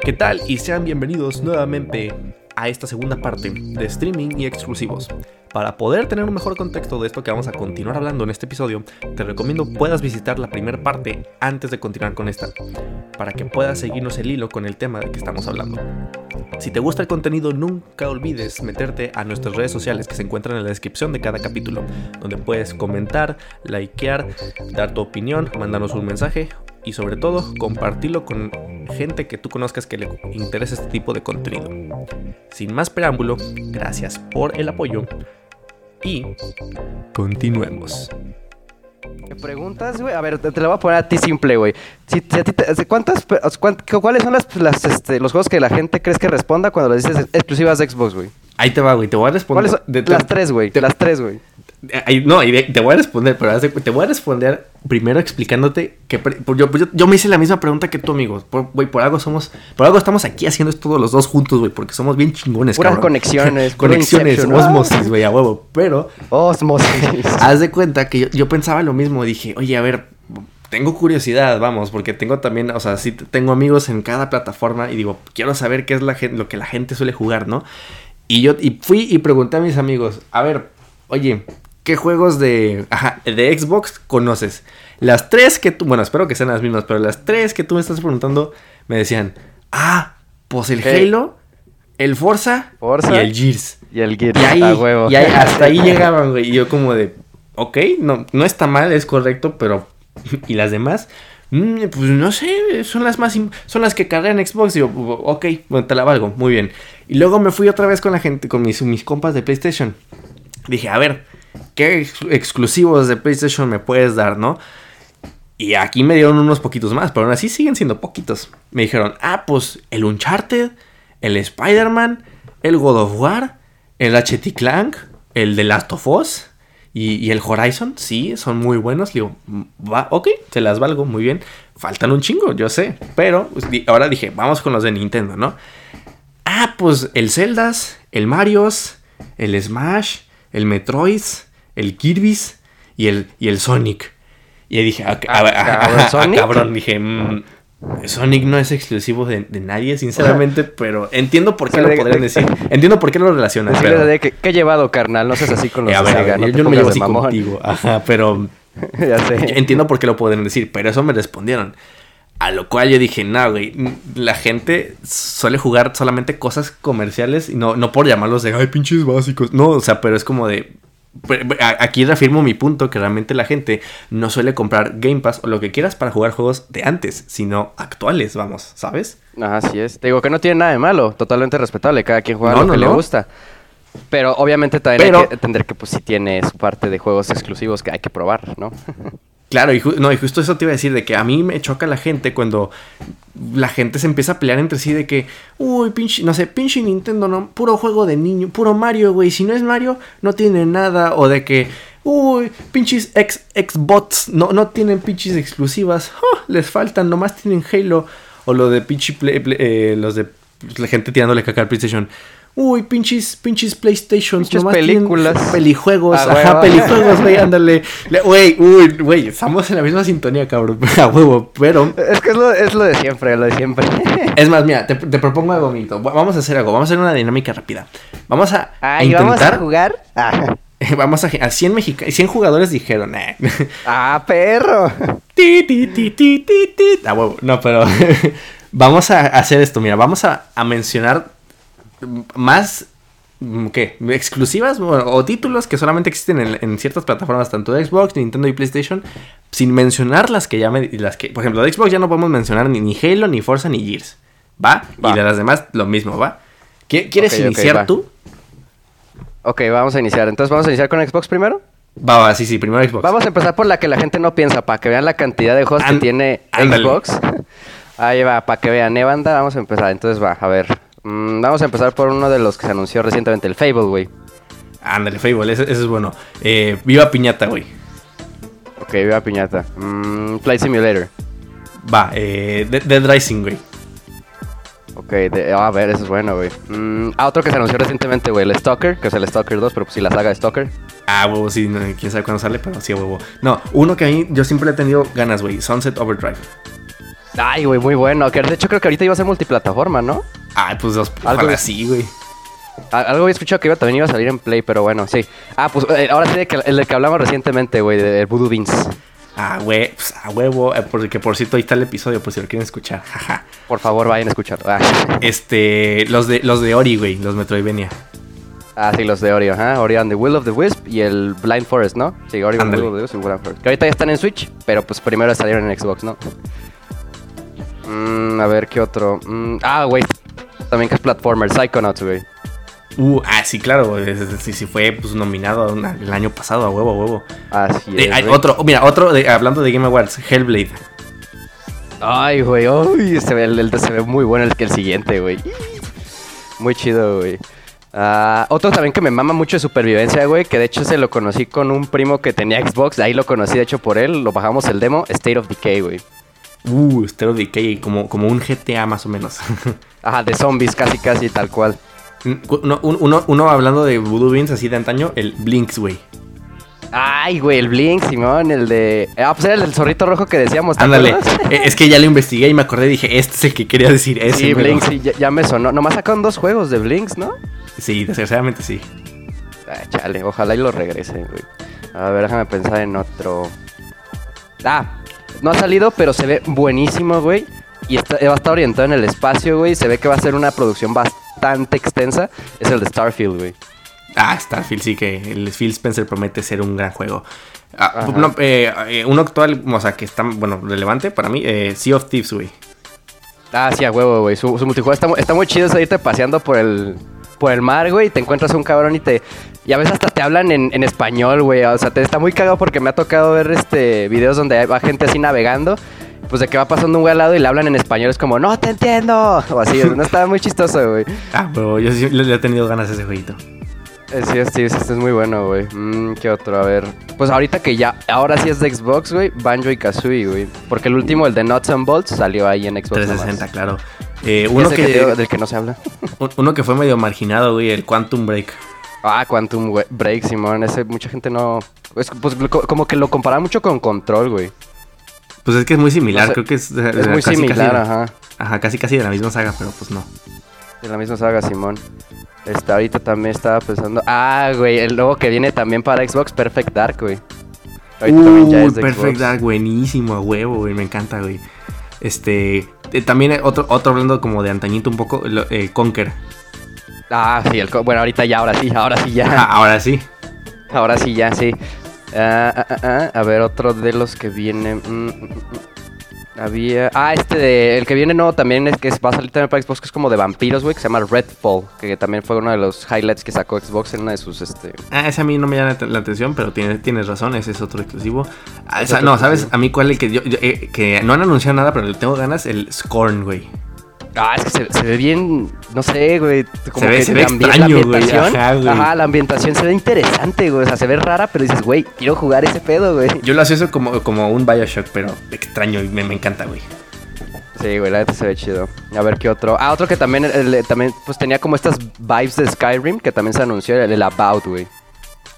¿Qué tal? Y sean bienvenidos nuevamente a esta segunda parte de streaming y exclusivos. Para poder tener un mejor contexto de esto que vamos a continuar hablando en este episodio, te recomiendo puedas visitar la primera parte antes de continuar con esta, para que puedas seguirnos el hilo con el tema de que estamos hablando. Si te gusta el contenido, nunca olvides meterte a nuestras redes sociales que se encuentran en la descripción de cada capítulo, donde puedes comentar, likear, dar tu opinión, mandarnos un mensaje y sobre todo compartirlo con gente que tú conozcas que le interese este tipo de contenido. Sin más preámbulo, gracias por el apoyo y continuemos. ¿Me preguntas, güey? A ver, te, te lo voy a poner a ti simple, güey. Si, si a ti te- ¿cuántas, pe- cuán- ¿Cuáles son las, las, este, los juegos que la gente crees que responda cuando les dices exclusivas de Xbox, güey? Ahí te va, güey, te voy a responder. ¿Cuáles son? de- las tres, güey. te- Las tres, güey. No, te voy a responder, pero te voy a responder primero explicándote que pre- pues yo, yo, yo me hice la misma pregunta que tú, amigo. Por, güey, por algo somos, por algo estamos aquí haciendo esto todos los dos juntos, güey, porque somos bien chingones, Puras cabrón. conexiones, conexiones, osmosis, güey, a huevo. Pero Osmosis. haz de cuenta que yo, yo pensaba lo mismo. Dije, oye, a ver, tengo curiosidad, vamos, porque tengo también, o sea, sí tengo amigos en cada plataforma y digo, quiero saber qué es la lo que la gente suele jugar, ¿no? Y yo y fui y pregunté a mis amigos, a ver, oye, ¿qué juegos de, ajá, de Xbox conoces? Las tres que tú, bueno, espero que sean las mismas, pero las tres que tú me estás preguntando me decían, ah, pues el. Halo, el Forza, Forza. y el Gears. Y el Gear. Y ahí, a huevo. y ahí- hasta ahí llegaban, güey. Y yo como de, ok, no, no está mal, es correcto, pero... ¿Y las demás? Mm, pues no sé, son las más... Son las que cargan Xbox. Y yo, ok, bueno, te la valgo, muy bien. Y luego me fui otra vez con la gente, con mis, mis compas de PlayStation. Dije, a ver, ¿qué ex- exclusivos de PlayStation me puedes dar, no? Y aquí me dieron unos poquitos más, pero aún así siguen siendo poquitos. Me dijeron, ah, pues el Uncharted, el Spider-Man, el God of War, el HT Clank, el The Last of Us y, el Horizon. Sí, son muy buenos. Le digo, "Mm, va, ok, se las valgo, muy bien. Faltan un chingo, yo sé. Pero pues, ahora dije, vamos con los de Nintendo, ¿no? Ah, pues el Zeldas, el Marios, el Smash, el Metroid, el Kirby's y el, y el Sonic. Y ahí dije, ah, ah, ah, cabrón, dije, mm, Sonic no es exclusivo de, de nadie, sinceramente, pero entiendo por qué Sí, lo podrían de- decir. Entiendo por qué lo relacionan. Pero- que, ¿qué he llevado, carnal? No seas así con los Eh, a ver, no yo, no me llevo así mamón. contigo, ajá, pero ya sé. entiendo por qué lo podrían decir, pero eso me respondieron. A lo cual yo dije, no, güey, la gente suele jugar solamente cosas comerciales y no, no por llamarlos de, ay, pinches básicos. No, o sea, pero es como de... Aquí reafirmo mi punto, que realmente la gente no suele comprar Game Pass o lo que quieras para jugar juegos de antes, sino actuales, vamos, ¿sabes? Así es. Te digo que no tiene nada de malo, totalmente respetable, cada quien juega No, lo no, que le gusta. Pero obviamente también Pero- hay que entender que pues sí tiene su parte de juegos exclusivos que hay que probar, ¿no? Claro, y, no, y justo eso te iba a decir, de que a mí me choca la gente cuando la gente se empieza a pelear entre sí de que, uy, pinche, no sé, pinche Nintendo, no, puro juego de niño, puro Mario, güey, si no es Mario, no tiene nada, o de que, uy, pinches ex, Xbox, no, no tienen pinches exclusivas, oh, les faltan, nomás tienen Halo, o lo de pinche, eh, los de pues, la gente tirándole caca al PlayStation. Uy, pinches, pinches PlayStation. Pinches películas. Pelijuegos. Ah, ajá, huevo. pelijuegos, güey, ándale. Le- Güey, uy, güey, estamos en la misma sintonía, cabrón. A huevo, pero. Es que es lo, es lo de siempre, lo de siempre. Es más, mira, te, te propongo algo. Va- Vamos a hacer algo. Vamos a hacer una dinámica rápida. Vamos a, a Ay, ¿vamos a intentar. jugar? Ah, Vamos a, a 100, mexica- 100 jugadores dijeron, eh. ah, perro. Ti, ti, ti, ti, ti, ti. A huevo. No, pero vamos a hacer esto. Mira, vamos a, a mencionar más, mm, ¿qué? Exclusivas bueno, o títulos que solamente existen en, en ciertas plataformas, tanto de Xbox, Nintendo y PlayStation, sin mencionar las que ya me, las que, por ejemplo, de Xbox ya no podemos mencionar ni, ni Halo, ni Forza, ni Gears. ¿Va? Va. Y de las demás lo mismo, ¿va? ¿Qui- ¿Quieres iniciar tú? Ok, vamos a iniciar. Entonces, ¿vamos a iniciar con Xbox primero? Va, va, sí, sí, primero Xbox. Vamos a empezar por la que la gente no piensa, para que vean la cantidad de juegos que tiene ándale. Xbox. Ahí va, para que vean, ¿eh, banda? Vamos a empezar. Entonces va, a ver. Mm, vamos a empezar por uno de los que se anunció recientemente, el Fable, güey. Ándale, Fable, ese, ese es bueno. Eh, viva Piñata, güey. Ok, viva piñata. Mm, Flight Simulator. Va, eh, Dead, Rising, güey. Ok, de- a ver, eso es bueno, güey. Mm, ah, otro que se anunció recientemente, güey, el Stalker, que es el Stalker 2, pero pues sí, la saga de Stalker. Ah, huevo, sí, no, quién sabe cuándo sale, pero sí, huevo. No, uno que a mí yo siempre le he tenido ganas, güey. Sunset Overdrive. Ay, güey, muy bueno. Que de hecho creo que ahorita iba a ser multiplataforma, ¿no? Ah, pues dos, Algo ojalá de- sí, güey. Algo había escuchado que iba, también iba a salir en Play, pero bueno, sí. Ah, pues eh, ahora sí, el del que hablamos recientemente, güey, de, de Voodoo Beans. Ah, güey, pues a huevo. eh, porque por cierto, ahí está el episodio, por si lo quieren escuchar. Jaja. Por favor, vayan a escucharlo. Ah, Este, los de, los de Ori, güey, los Metroidvania. Ah, sí, los de Ori, ajá. Ori and the Will of the Wisp y el Blind Forest, ¿no? Sí, Ori and the. Will of the Wisp y Blind Forest. Que ahorita ya están en Switch, pero pues primero salieron en Xbox, ¿no? Mm, a ver, ¿qué otro? Mm, ah, güey. También que es platformer, Psychonauts, güey. Uh, ah, sí, claro, Sí, sí, fue pues, nominado una- el año pasado, a huevo, a huevo. Así Eh, es, hay otro, mira, otro, de, hablando de Game Awards, Hellblade. Ay, güey, uy, se ve, el, el- se ve muy bueno el que el siguiente, güey. Muy chido, güey. Ah, otro también que me mama mucho de supervivencia, güey, que de hecho se lo conocí con un primo que tenía Xbox, ahí lo conocí de hecho por él, lo bajamos el demo, State of Decay, güey. Uh, Stereo Decay, como, como un GTA más o menos. Ajá, de zombies, casi, casi, tal cual. uno, un- uno, uno hablando de Voodoo Beans así de antaño, el Blinks, güey. Ay, güey, el Blink, Simón, el de... Ah, pues era el del zorrito rojo que decíamos, ¿te Ándale, eh, es que ya lo investigué y me acordé y dije, este es el que quería decir, ese. Sí. Blink, sí, ya, ya me sonó. Nomás sacaron dos juegos de Blinks, ¿no? Sí, desgraciadamente sí. Ah, chale, ojalá y lo regrese, güey. A ver, déjame pensar en otro. Ah, no ha salido, pero se ve buenísimo, güey. Y está, va a estar orientado en el espacio, güey. Se ve que va a ser una producción bastante extensa. Es el de Starfield, güey. Ah, Starfield sí que el Phil Spencer promete ser un gran juego. Ah, no, eh, eh, uno actual, o sea, que está, bueno, relevante para mí, eh, Sea of Thieves, güey. Ah, sí, a huevo, güey. Su, su multijugador está, está muy chido es irte paseando por el, por el mar, güey. Y te encuentras un cabrón y te. Y a veces hasta te hablan en, en español, güey. O sea, te está muy cagado porque me ha tocado ver este videos donde va gente así navegando. Pues de que va pasando un güey al lado y le hablan en español. Es como, no te entiendo. O así, no está muy chistoso, güey. Ah, pero yo sí le, he tenido ganas a ese jueguito. Eh, Sí, sí, sí, este es muy bueno, güey. Mm, ¿Qué otro? A ver. Pues ahorita que ya, ahora sí es de Xbox, güey. Banjo y Kazooie, güey. Porque el último, el de Nuts and Bolts, salió ahí en Xbox. 360, nomás. claro. Eh, uno, que, del que no se habla. un- uno que fue medio marginado, güey, el Quantum Break. Ah, Quantum Break, Simón. Ese mucha gente no. es- pues co- como que lo compara mucho con Control, güey. Pues es que es muy similar, No sé, creo que es... Es muy similar, ajá. Ajá, casi casi de la misma saga, pero pues no. De la misma saga, Simón. Este, ahorita también estaba pensando. Ah, güey, el nuevo que viene también para Xbox, Perfect Dark, güey. Ahorita también ya es de Perfect Xbox. Dark, buenísimo, a huevo, güey, me encanta, güey. Este, eh, también otro, otro hablando como de antañito un poco, lo- el Conker. Ah, sí, el bueno, ahorita ya, ahora sí, ahora sí ya. Ah, ahora sí. Ahora sí, ya, sí. Ah, ah, A ver, otro de los que vienen. mm, mm, mm, Había. Ah, este de. El que viene nuevo también es que va a salir también para Xbox, que es como de vampiros, güey, que se llama Redfall. Que también fue uno de los highlights que sacó Xbox en una de sus. Este... Ah, ese a mí no me llama la atención, pero tienes, tienes razón, ese es otro exclusivo. Ah, Es o sea, otro no, ¿sabes? A mí cuál es el que yo, yo, eh, que no han anunciado nada, pero le tengo ganas, el Scorn, güey. Ah, es que se, se ve bien. No sé, güey. Como Se ve- que se ve la extraño, la güey, ambientación- ajá, güey. Ajá, la ambientación se ve interesante, güey. O sea, se ve rara, pero dices, güey, quiero jugar ese pedo, güey. Yo lo asocio como, como un Bioshock, pero extraño y me, me encanta, güey. Sí, güey, la neta se ve chido. A ver qué otro. Ah, otro que también, el- también pues tenía como estas vibes de Skyrim, que también se anunció, el, el About, güey.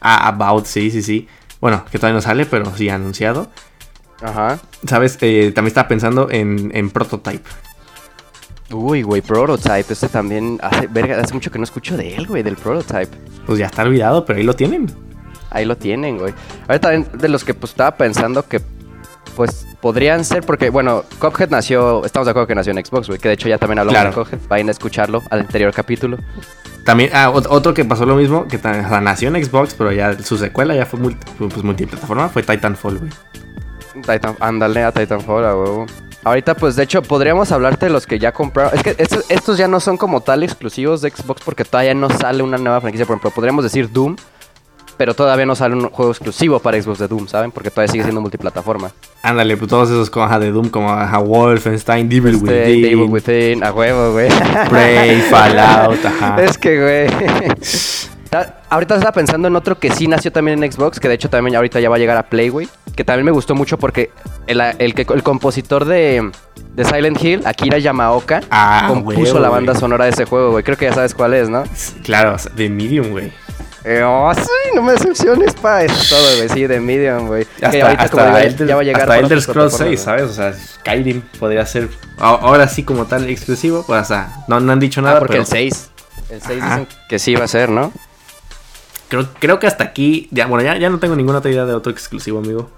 Ah, About, sí, sí, sí. Bueno, que todavía no sale, pero sí anunciado. Ajá. ¿Sabes? Eh, también estaba pensando en, en Prototype. Uy, güey, Prototype. Este también, hace, verga, hace mucho que no escucho de él, güey, del Prototype. Pues ya está olvidado, pero ahí lo tienen. Ahí lo tienen, güey. Ahorita también de los que pues estaba pensando que pues podrían ser porque bueno, Cuphead nació, estamos de acuerdo que nació en Xbox, güey, que de hecho ya también hablamos Claro. de Cuphead, vayan a escucharlo al anterior capítulo. También, ah, ot- otro que pasó lo mismo, que ta- o sea, nació en Xbox, pero ya su secuela ya fue multi- pues, multiplataforma, fue Titanfall, güey. Titan, ándale a Titanfall, a huevo. Ahorita pues de hecho podríamos hablarte de los que ya compraron. Es que estos, estos ya no son como tal exclusivos de Xbox porque todavía no sale una nueva franquicia, por ejemplo, podríamos decir Doom, pero todavía no sale un juego exclusivo para Xbox de Doom, ¿saben? Porque todavía sigue siendo multiplataforma. Ándale, pues todos esos ajá, de Doom, como ajá, Wolfenstein, Devil Este, Within, Devil Within, a huevo, güey. Prey, Fallout, ajá. Es que, güey. Ta- Ahorita estaba pensando en otro que sí nació también en Xbox, que de hecho también ahorita ya va a llegar a Play, güey. Que también me gustó mucho porque el, el, el compositor de, de Silent Hill, Akira Yamaoka, Ah, compuso la banda sonora de ese juego, güey. Creo que ya sabes cuál es, ¿no? Claro, de Medium, güey. Eh, oh, sí, no me decepciones, pa. Eso es todo, güey. Sí, de Medium, güey. Que Hasta, ahorita, como hasta Elder, ya va a llegar hasta para Elder Scrolls 6, plataformas, ¿sabes? O sea, Skyrim podría ser ahora sí como tal exclusivo. Pues, o sea, no, no han dicho nada, Ah, porque pero el 6. El 6 Ajá. dicen que sí va a ser, ¿no? Creo, creo que hasta aquí, ya, bueno, ya, ya no tengo ninguna otra idea de otro exclusivo, amigo.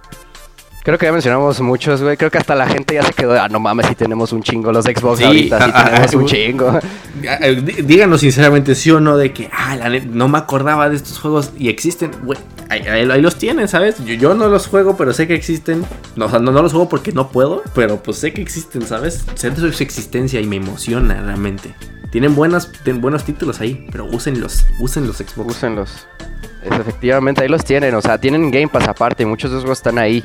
Creo que ya mencionamos muchos, güey. Creo que hasta la gente ya se quedó. Ah, no mames, si tenemos un chingo los Xbox Sí, ahorita. Ah, ah, tenemos un chingo. Dí- Díganos sinceramente sí o no de que, ah, la no me acordaba de estos juegos y existen, güey, ahí, ahí- ahí los tienen, ¿sabes? Yo, yo no los juego, pero sé que existen. No, o sea, no, no los juego porque no puedo, pero pues sé que existen, ¿sabes? Sé de su existencia y me emociona realmente. Tienen buenas, tienen buenos títulos ahí, pero úsenlos, usen los Xbox. Úsenlos. Es, efectivamente, ahí los tienen. O sea, tienen Game Pass aparte. y Muchos de esos juegos están ahí.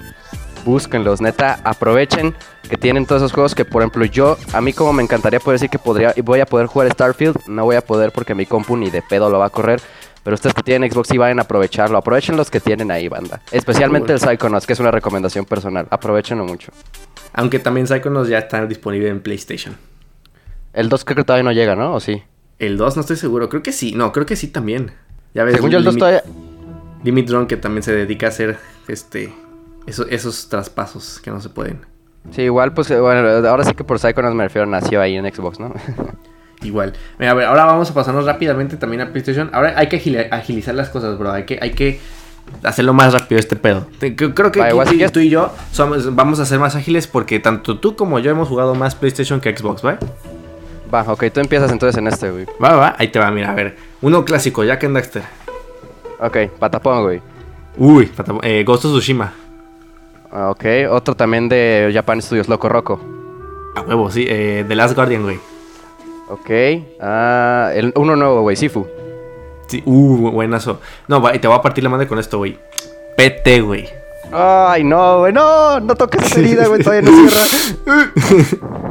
Búsquenlos, neta. Aprovechen que tienen todos esos juegos que, por ejemplo, yo, a mí como me encantaría poder decir que podría y voy a poder jugar Starfield, no voy a poder porque mi compu ni de pedo lo va a correr. Pero ustedes que tienen Xbox sí vayan a aprovecharlo. Aprovechen los que tienen ahí, banda. Especialmente el Psychonauts, que es una recomendación personal. Aprovechenlo mucho. Aunque también Psychonauts ya está disponible en PlayStation. El 2 creo que todavía no llega, ¿no? ¿O sí? El 2 no estoy seguro, creo que sí, no, creo que sí también. Ya ves, Según yo, el 2 Limit- todavía... Limit Drone que también se dedica a hacer este eso- esos traspasos que no se pueden. Sí, igual, pues, eh, bueno, ahora sí que por Psychonauts me refiero, nació ahí en Xbox, ¿no? Igual. Mira, a ver, ahora vamos a pasarnos rápidamente también a PlayStation. Ahora hay que agili- agilizar las cosas, bro. Hay que, hay que hacerlo más rápido este pedo. Creo que Va, aquí igual tú, tú y yo somos, vamos a ser más ágiles porque tanto tú como yo hemos jugado más PlayStation que Xbox, ¿va? Va, ok, tú empiezas entonces en este, güey. Va, va. Ahí te va, mira, a ver. Uno clásico, Jack and Daxter. Ok, patapón, güey. Uy, pata- eh, Ghost of Tsushima. Ah, Ok, otro también de Japan Studios, Loco Roco. A huevo, sí. Eh, The Last Guardian, güey. Ok, ah, el, uno nuevo, güey, Sifu. Sí, uh, buenazo. No, va, y te voy a partir la madre con esto, güey. PT, güey. Ay, no, güey, no, no toques esa herida, güey, todavía no cierra.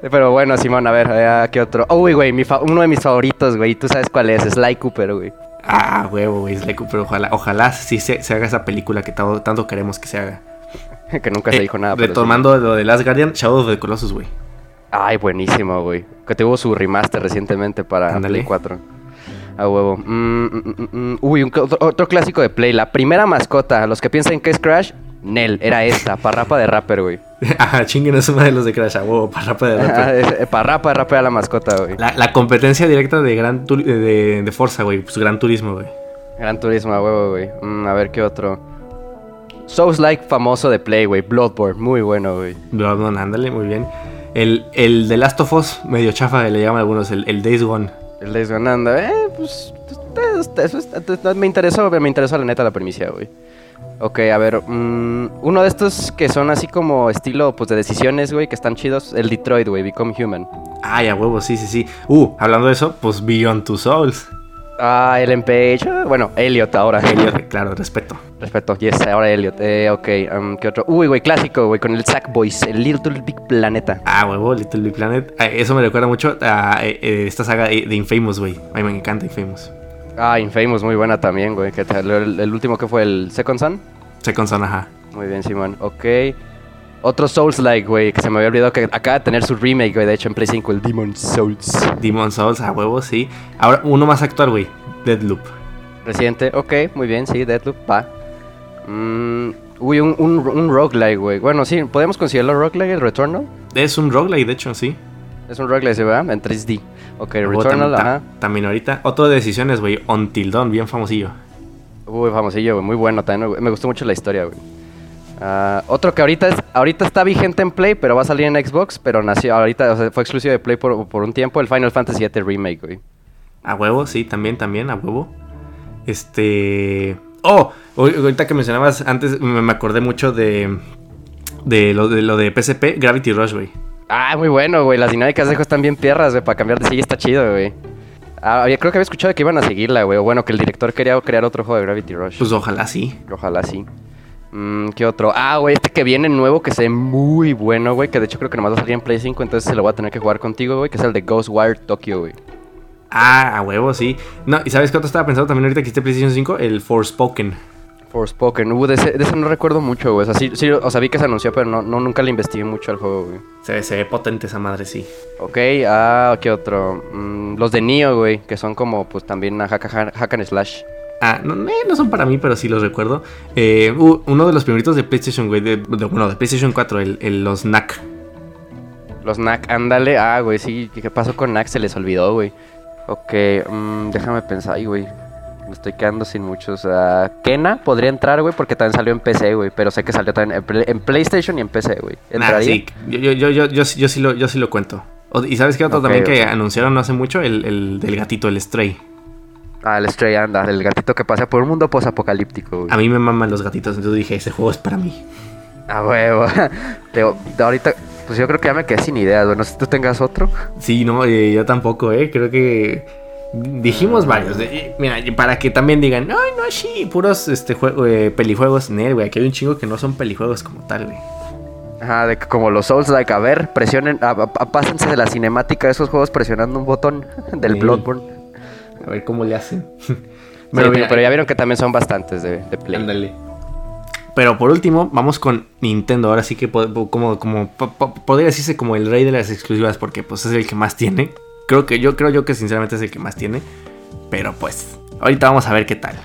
Pero bueno, Simón, a ver, ¿qué otro? Oh, güey, uno de mis favoritos, güey, tú sabes cuál es, Sly Cooper, güey. Ah, huevo, güey. Sly Cooper, ojalá, ojalá sí se, se haga esa película que tanto, tanto queremos que se haga. que nunca se Eh, dijo nada. sí. Retomando lo de Last Guardian, Shadow of the Colossus, güey. Ay, buenísimo, güey. Que tuvo su remaster recientemente para. Play 4. A huevo. Mm, mm, mm, mm. Uy, un, otro, otro clásico de Play. La primera mascota. Los que piensan que es Crash, Nel. Era esta. Parrapa de rapper, güey. Ajá, chinguen a su madre los de Crash, a huevo, para rapa de rapper. es- eh, Parrapa de rapper era la mascota, güey. La, la competencia directa de Gran Turi- de, de Forza, güey. Pues Gran Turismo, güey. Gran Turismo, a huevo, güey. Mm, a ver, ¿qué otro? Souls Like famoso de Play, güey. Bloodborne. Muy bueno, güey. Bloodborne, ándale, muy bien. El, el de Last of Us, medio chafa, le llaman algunos, el, el Days Gone. El Days Gone anda, eh, pues... Eso, eso está- me interesó, me interesó la neta la primicia, güey. Ok, a ver, mm, uno de estos que son así como estilo, pues, de decisiones, güey, que están chidos, el Detroit, güey, Become Human. Ay, a huevo, sí, sí, sí. Uh, hablando de eso, pues Beyond Two Souls. Ah, el MPH, ah, bueno, Elliot ahora. Elliot, claro, respeto. Respeto, yes, ahora Elliot. Eh, ok, um, ¿qué otro? Uy, güey, clásico, güey, con el Sackboys, el Little Big Planeta. Ah, huevo, Little Big Planet. Ah, eso me recuerda mucho a eh, eh, esta saga de de Infamous, güey. A mí me encanta Infamous. Ah, Infamous, muy buena también, güey. ¿Qué tal? El, el último que fue el Second Son. Second Son, ajá. Muy bien, Simón. Ok. Otro Souls-like, güey, que se me había olvidado que acaba de tener su remake, güey, de hecho en Play 5, el Demon Souls. Demon Souls, a huevo, sí. Ahora, uno más actual, güey. Deadloop. Reciente, ok, muy bien, sí, Deadloop, va. Mm, uy, un, un, un roguelike, güey. Bueno, sí, ¿podemos considerarlo roguelike, el Returnal? Es un roguelike, de hecho, sí. Es un roguelike, ¿sí, ¿verdad? En 3D. Ok, Returnal, tam- ajá. También ahorita. Otro de decisiones, güey. Until Dawn, bien famosillo. Uy, famosillo, güey, muy bueno también, me- me gustó mucho la historia, güey. Ah, otro que ahorita, es, ahorita está vigente en Play, pero va a salir en Xbox, pero nació ahorita, o sea, fue exclusivo de Play por, por un tiempo, el Final Fantasy VII Remake, güey. A huevo, sí, también, también, a huevo. Este. Oh, ahor- ahorita que mencionabas antes, me me acordé mucho de. De lo de, lo de PSP, Gravity Rush, güey. Ah, muy bueno, güey. Las dinámicas de juego están bien perras, güey. Para cambiar de silla está chido, güey. Ah, creo que había escuchado que iban a seguirla, güey. O bueno, que el director quería crear otro juego de Gravity Rush. Pues ojalá sí. Ojalá sí. Mm, ¿Qué otro? Ah, güey, este que viene nuevo, que se ve muy bueno, güey. Que de hecho creo que nomás va a salir en Play 5, entonces se lo voy a tener que jugar contigo, güey. Que es el de Ghostwire Tokyo, güey. Ah, a huevo, sí. No, ¿y sabes qué otro estaba pensando también ahorita que existe PlayStation 5? El Forspoken. Forspoken. Uh, de ese, de ese no recuerdo mucho, güey. O sea, sí, sí, o sea, vi que se anunció, pero no, no nunca le investigué mucho al juego, güey. Se, ve- se ve potente esa madre, sí. Ok, ah, ¿qué otro? Mm, los de Nioh, güey, que son como, pues, también a hack, hack- hack and slash. Ah, no, no son para mí, pero sí los recuerdo. Eh, uh, uno de los primeritos de PlayStation, güey, de, de- bueno, de PlayStation 4, el, el- los NAC. Los Knack, ándale. Ah, güey, sí. ¿Qué pasó con Knack? Se les olvidó, güey. Ok, mm, déjame pensar, güey. Me estoy quedando sin muchos. Kena podría entrar, güey, porque también salió en PC, güey. Pero sé que salió también en, Play- en PlayStation y en PC, güey. Ah, sí, yo, yo, yo, yo, yo, sí- yo sí lo, yo sí lo cuento. ¿Y sabes qué otro también que anunciaron no hace mucho? El, el del gatito, el Stray. Ah, el Stray, anda. El gatito que pasa por un mundo posapocalíptico, güey. A mí me maman los gatitos, entonces dije, ese juego es para mí. Ah, huevo. Ahorita, pues yo creo que ya me quedé sin ideas, güey. No sé si tú tengas otro. Sí, no, eh, yo tampoco, ¿eh? Creo que dijimos varios. mira, para que también digan, ay, no, sí, puros este, jue- eh, pelijuegos. Nel, güey, aquí hay un chingo que no son pelijuegos como tal, güey. Ajá, de que como los Souls, like, a ver, presionen, a- pásense de la cinemática de esos juegos presionando un botón del Sí. Bloodborne. A ver cómo le hacen. Pero, mira, pero ya vieron que también son bastantes de, de Play. Ándale. Pero por último, vamos con Nintendo. Ahora sí que como, como po- po- podría decirse como el rey de las exclusivas, porque pues es el que más tiene. Creo que yo creo yo que sinceramente es el que más tiene. Pero pues, ahorita vamos a ver qué tal.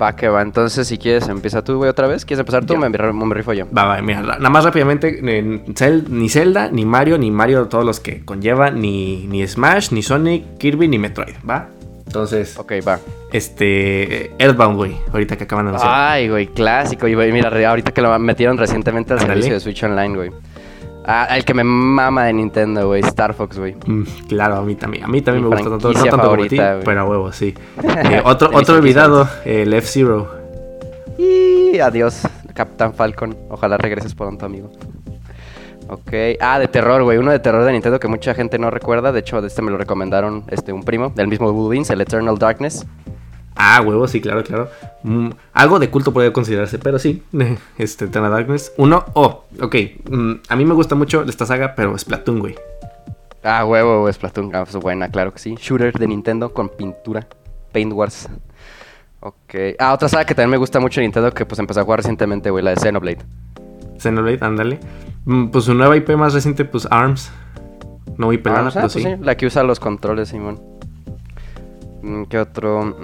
Va que va, entonces si quieres empieza tú, güey, otra vez. ¿Quieres empezar tú? Me, me, me rifo yo. Va, va, mira, ra- nada más rápidamente, eh, ni Zelda, ni Mario, ni Mario, todos los que conlleva, ni, ni Smash, ni Sonic, Kirby, ni Metroid, ¿va? Entonces, Ok, va. este, Earthbound, güey, ahorita que acaban de anunciar. Ay, güey, clásico. Y güey, mira, ahorita que lo metieron recientemente al servicio de Switch Online, güey. Ah, el que me mama de Nintendo, güey, Star Fox, güey. Mm, claro, a mí también. A mí también Mi me gusta tanto, no tanto como a ti, favorita, pero a huevo, sí. Eh, otro otro olvidado, el F-Zero. Y adiós, Capitán Falcon. Ojalá regreses pronto, amigo. Ok. Ah, de terror, güey. Uno de terror de Nintendo que mucha gente no recuerda. De hecho, de este me lo recomendaron este, un primo del mismo Woodwins, el Eternal Darkness. Ah, huevo, sí, claro, claro. Mm, algo de culto podría considerarse, pero sí. Este, Eternal Darkness. Uno, oh, ok. mm, a mí me gusta mucho esta saga, pero Splatoon, güey. Ah, huevo, Splatoon. Ah, pues buena, claro que sí. Shooter de Nintendo con pintura. Paint Wars. Ok. Ah, otra saga que también me gusta mucho de Nintendo que pues empecé a jugar recientemente, güey, la de Xenoblade. Xenoblade, ándale. Mm, Pues su nueva IP más reciente, pues ARMS. No muy pelana, Ah, pero pues sí. sí, la que usa los controles, Simón. Mm, ¿Qué otro?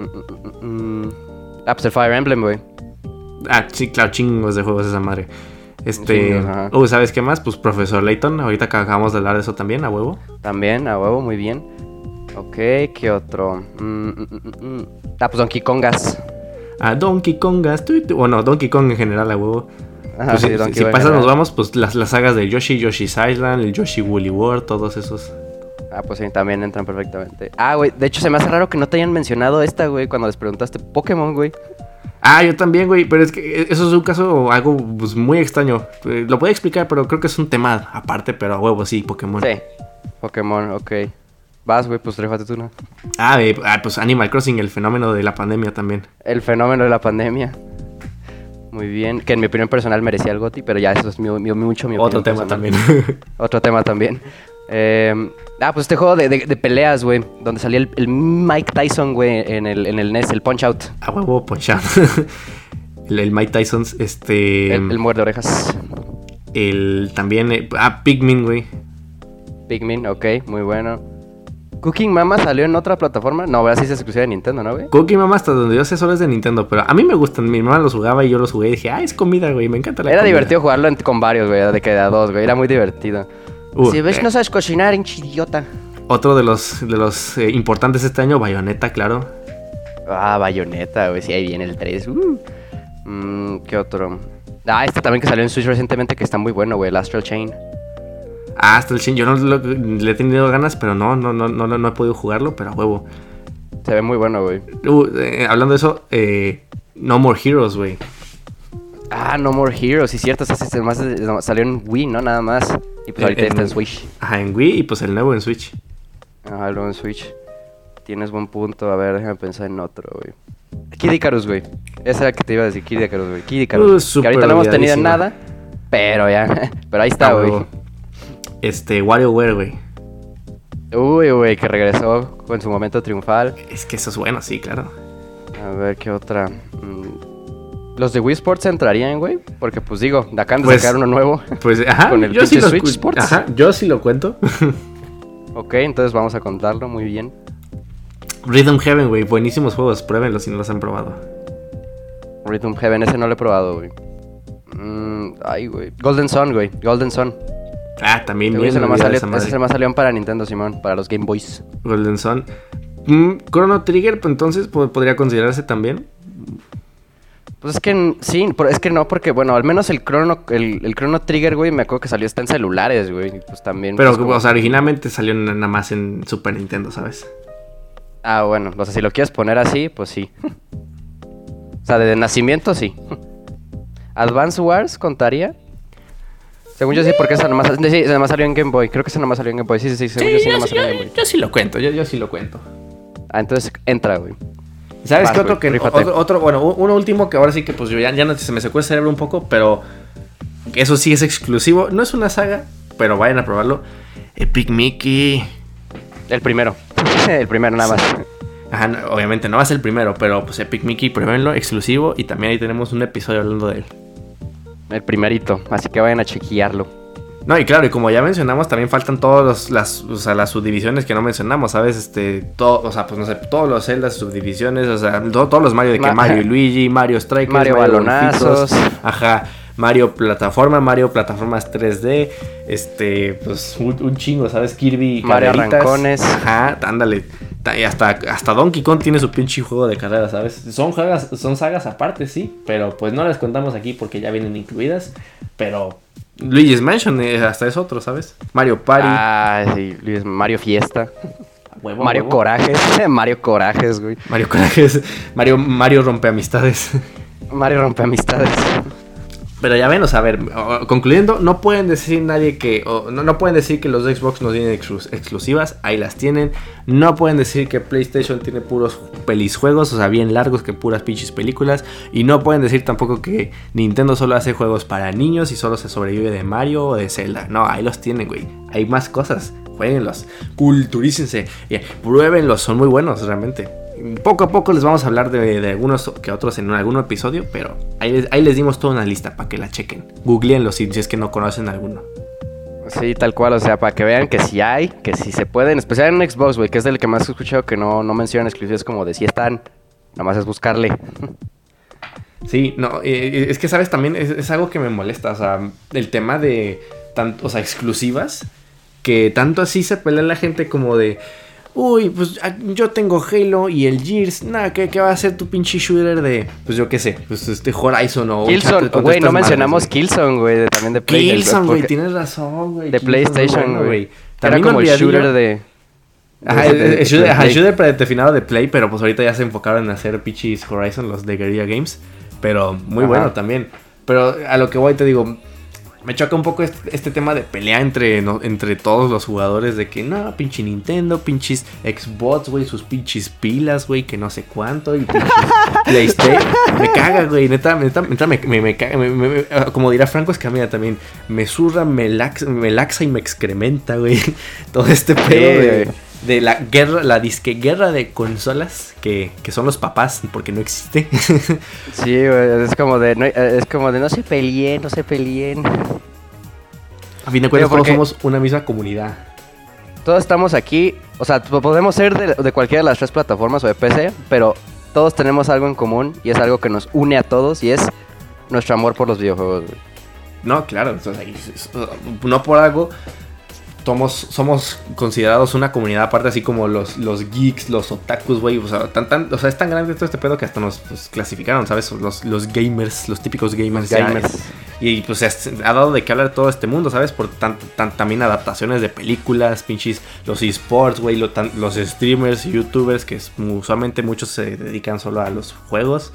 Ah, pues el Fire Emblem, güey. Ah, sí, claro, chingos de juegos esa madre. Este. Chingos. Uh, ¿sabes qué más? Pues Profesor Layton. Ahorita que acabamos de hablar de eso también, a huevo. También, a huevo, muy bien. Ok, ¿qué otro? Mm, mm, mm, mm. Ah, pues Donkey Kongas. A Donkey Kongas. tu, tu. Bueno, Donkey Kong en general, a huevo. Ajá, Pues sí, si- si en nos vamos, pues las, las sagas de Yoshi, Yoshi's Island, el Yoshi Woolly World, todos esos. Ah, pues sí, también entran perfectamente. Ah, güey, de hecho se me hace raro que no te hayan mencionado esta, güey, cuando les preguntaste Pokémon, güey. Ah, yo también, güey, pero es que eso es un caso algo pues, muy extraño. Eh, Lo puedo explicar, pero creo que es un tema aparte, pero a huevo, sí, Pokémon. Sí, Pokémon, ok. Vas, güey, pues trífate tú, ¿no? Ah, eh, ah, pues Animal Crossing, el fenómeno de la pandemia también. El fenómeno de la pandemia. Muy bien, que en mi opinión personal merecía el GOTY, pero ya eso es mi, mi- mucho mi Otro opinión tema personal. también. Otro tema también. Eh, ah, pues este juego de, de- de peleas, güey, donde salía el, el Mike Tyson, güey, en el, en el NES, el Punch Out, a huevo, Punch Out. el, el Mike Tyson, este. el, el muerde orejas. el también. eh, ah, Pikmin, güey. Pikmin, ok, muy bueno. Cooking Mama salió en otra plataforma. No, ahora sí es exclusiva de Nintendo, ¿no, güey? Cookie Mama, hasta donde yo sé, solo es de Nintendo, pero a mí me gustan. Mi mamá los jugaba y yo los jugué y dije, ah, es comida, güey, me encanta la Era comida". divertido jugarlo en- con varios, güey, de que de a dos, güey. Era muy divertido. Uh, si ves, eh, no sabes cocinar, hinche idiota. Otro de los, de los eh, importantes este año, Bayonetta, claro. Ah, Bayonetta, güey, sí, ahí viene el 3. Uh. Mm, ¿Qué otro? Ah, este también que salió en Switch recientemente que está muy bueno, güey, el Astral Chain. Ah, hasta el Shin, yo no lo- le he tenido ganas, pero no, no, no, no, no he podido jugarlo, pero a huevo. Se ve muy bueno, güey. Uh, eh, hablando de eso, eh, No More Heroes, güey. Ah, No More Heroes, sí, cierto. ese sí, más no, salió en Wii, ¿no? Nada más. Y pues Eh, ahorita en- está en Switch. Ajá, en Wii y pues el nuevo en Switch. Ah, luego en Switch. Tienes buen punto. A ver, déjame pensar en otro, güey. Kid Icarus, güey. Esa era la que te iba a decir, Kid Icarus, güey. Kid Icarus. Uh, güey. que ahorita no hemos tenido nada, pero ya. pero ahí está, güey. Este, WarioWare, güey. Uy, güey, que regresó con su momento triunfal. Es que eso es bueno, sí, claro. A ver, ¿qué otra? Mm, Los de Wii Sports entrarían, güey. Porque, pues digo, de acá han de Pues- sacar uno nuevo. Pues, ajá, Con el yo sí Switch Sports. Ajá, yo sí lo cuento. ok, entonces vamos a contarlo muy bien. Rhythm Heaven, güey, buenísimos juegos, pruébenlos si no los han probado. Rhythm Heaven, ese no lo he probado, güey. Mm, ay, güey. Golden Sun, güey. Golden Sun. Ah, también bien. ese nomás salió, ese nomás salió para Nintendo, Simón. Para los Game Boys. Golden Sun. Mm, Chrono Trigger, pues entonces po- podría considerarse también. Pues es que sí, pero es que no, porque bueno, al menos el Chrono, el, el Chrono Trigger, güey, me acuerdo que salió hasta en celulares, güey. Pues también. Pero, pues, como- o sea, originalmente salió na- nada más en Super Nintendo, ¿sabes? Ah, bueno, o sea, si lo quieres poner así, pues sí. o sea, de nacimiento sí. Advance Wars contaría. Según yo sí, porque esa nomás, sí, esa nomás salió en Game Boy. Creo que esa nomás salió en Game Boy. Sí, sí, sí, según yo sí nomás salió en Game Boy. yo sí lo cuento, yo, yo sí lo cuento. Ah, entonces entra, güey. ¿Sabes qué otro que otro, otro- bueno, uno último que ahora sí que pues yo ya, ya no se me secó el cerebro un poco, pero eso sí es exclusivo. No es una saga, pero vayan a probarlo. Epic Mickey. El primero. el primero nada más. Ajá, no, obviamente no va a ser el primero, pero pues Epic Mickey, pruébenlo, exclusivo. Y también ahí tenemos un episodio hablando de él. El primerito. Así que vayan a chequearlo. No, y claro, y como ya mencionamos, también faltan todas las, o sea, las subdivisiones que no mencionamos, ¿sabes? Este, todo, o sea, pues no sé, todos los Zeldas, subdivisiones, o sea, to- todos los Mario de que Ma- Mario y Luigi, Mario Strikers, Mario balonazos. Golfitos, ajá, Mario plataforma, Mario plataformas 3D, este, pues un, un chingo, ¿sabes? Kirby, Mario carreritas. arrancones. Ajá, ándale. Hasta, hasta Donkey Kong tiene su pinche juego de carrera, ¿sabes? Son, sagas, son sagas aparte, sí, pero pues no las contamos aquí porque ya vienen incluidas, pero Luigi's Mansion eh, hasta es otro, ¿sabes? Mario Party. Ah, sí, Luis, Mario Fiesta. huevo, Mario huevo. Corajes. Mario Corajes, güey. Mario Corajes. Mario, Mario rompe amistades. Mario rompe amistades. Pero ya ven, o sea, a ver, concluyendo, no pueden decir nadie que, no, no pueden decir que los Xbox no tienen exclus- exclusivas, ahí las tienen. No pueden decir que PlayStation tiene puros pelis juegos, o sea, bien largos que puras pinches películas. Y no pueden decir tampoco que Nintendo solo hace juegos para niños y solo se sobrevive de Mario o de Zelda. No, ahí los tienen, güey. Hay más cosas. Jueguenlos, culturícense, pruébenlos, son muy buenos realmente. Poco a poco les vamos a hablar de, de algunos que otros en algún episodio, pero ahí les, ahí les dimos toda una lista para que la chequen. Googleenlos si, si es que no conocen alguno. Sí, tal cual, o sea, para que vean que sí hay, que sí se pueden, especial en Xbox, güey, que es del que más he escuchado que no, no mencionan exclusivos como de si están, nada más es buscarle. Sí, no, eh, es que sabes también, es, es algo que me molesta, o sea, el tema de, tanto, o sea, exclusivas, que tanto así se pelea la gente como de, uy, pues ah, yo tengo Halo y el Gears, nada, ¿qué, qué va a ser tu pinche shooter de, pues yo qué sé, pues este Horizon o... Killzone, güey, no mencionamos güey. Killzone, güey, también de Play. del- Killzone, güey, tienes razón, güey. De PlayStation, güey. Era También como el shooter de... Ajá, el, shooter, ajá, shooter predefinido de Play, pero pues ahorita ya se enfocaron en hacer pichis Horizon, los de Guerrilla Games. Pero muy Ajá. bueno también. Pero a lo que voy te digo, me choca un poco este, este tema de pelea entre, no- entre todos los jugadores de que no, pinche Nintendo, pinches Xbox, güey, sus pinches pilas, güey, que no sé cuánto, y pinches PlayStation. Me caga, güey, neta, neta, neta me, me, me caga, me- me- me- como dirá Franco Escamilla también, me zurra, me laxa, me laxa y me excrementa, güey. Todo este pedo de. De la guerra, la disque guerra de consolas, que, que son los papás, porque no existe. Sí, güey, es como de, no, eh, es como de no se peleen, no se peleen. A fin de cuentas, todos somos una misma comunidad. Todos estamos aquí, o sea, po- podemos ser de, de cualquiera de las tres plataformas o de PC, pero todos tenemos algo en común y es algo que nos une a todos y es nuestro amor por los videojuegos, güey. No, claro, y- no por algo. Somos, somos considerados una comunidad aparte, así como los, los geeks, los otakus, güey. O, sea, tan, tan- o sea, es tan grande todo este pedo que hasta nos pues, clasificaron, ¿sabes? Los, los gamers, los típicos gamers. Y pues ha dado de qué hablar todo este mundo, ¿sabes? Por tan, tan- también adaptaciones de películas, pinches, los esports, güey, lo los streamers, youtubers, que es- usualmente muchos se dedican solo a los juegos.